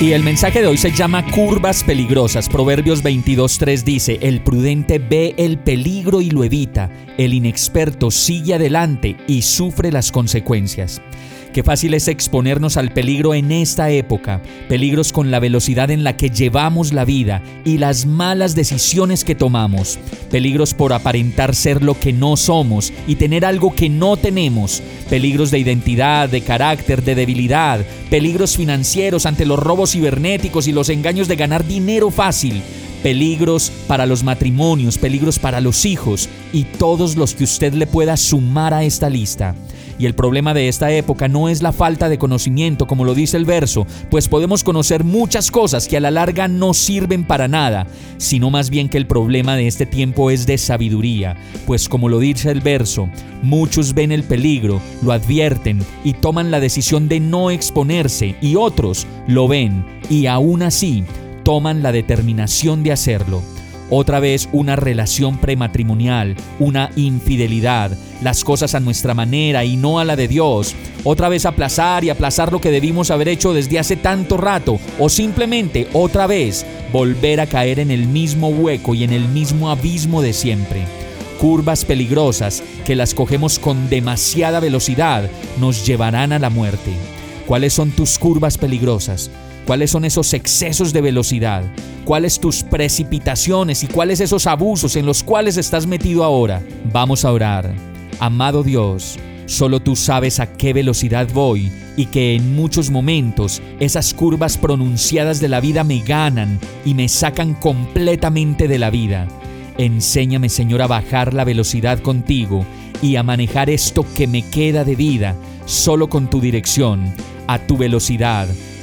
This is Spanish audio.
Y el mensaje de hoy se llama Curvas peligrosas. Proverbios 22.3 dice, el prudente ve el peligro y lo evita, el inexperto sigue adelante y sufre las consecuencias. Qué fácil es exponernos al peligro en esta época, peligros con la velocidad en la que llevamos la vida y las malas decisiones que tomamos, peligros por aparentar ser lo que no somos y tener algo que no tenemos, peligros de identidad, de carácter, de debilidad, peligros financieros ante los robos cibernéticos y los engaños de ganar dinero fácil, peligros para los matrimonios, peligros para los hijos y todos los que usted le pueda sumar a esta lista. Y el problema de esta época no es la falta de conocimiento, como lo dice el verso, pues podemos conocer muchas cosas que a la larga no sirven para nada, sino más bien que el problema de este tiempo es de sabiduría, pues como lo dice el verso, muchos ven el peligro, lo advierten y toman la decisión de no exponerse, y otros lo ven y aún así toman la determinación de hacerlo otra vez una relación prematrimonial, una infidelidad, las cosas a nuestra manera y no a la de Dios, otra vez aplazar y aplazar lo que debimos haber hecho desde hace tanto rato, o simplemente otra vez volver a caer en el mismo hueco y en el mismo abismo de siempre. Curvas peligrosas que las cogemos con demasiada velocidad nos llevarán a la muerte. ¿Cuáles son tus curvas peligrosas? ¿Cuáles son esos excesos de velocidad? ¿Cuáles tus precipitaciones y cuáles esos abusos en los cuales estás metido ahora? Vamos a orar. Amado Dios, solo tú sabes a qué velocidad voy y que en muchos momentos esas curvas pronunciadas de la vida me ganan y me sacan completamente de la vida. Enséñame, Señor, a bajar la velocidad contigo y a manejar esto que me queda de vida solo con tu dirección, a tu velocidad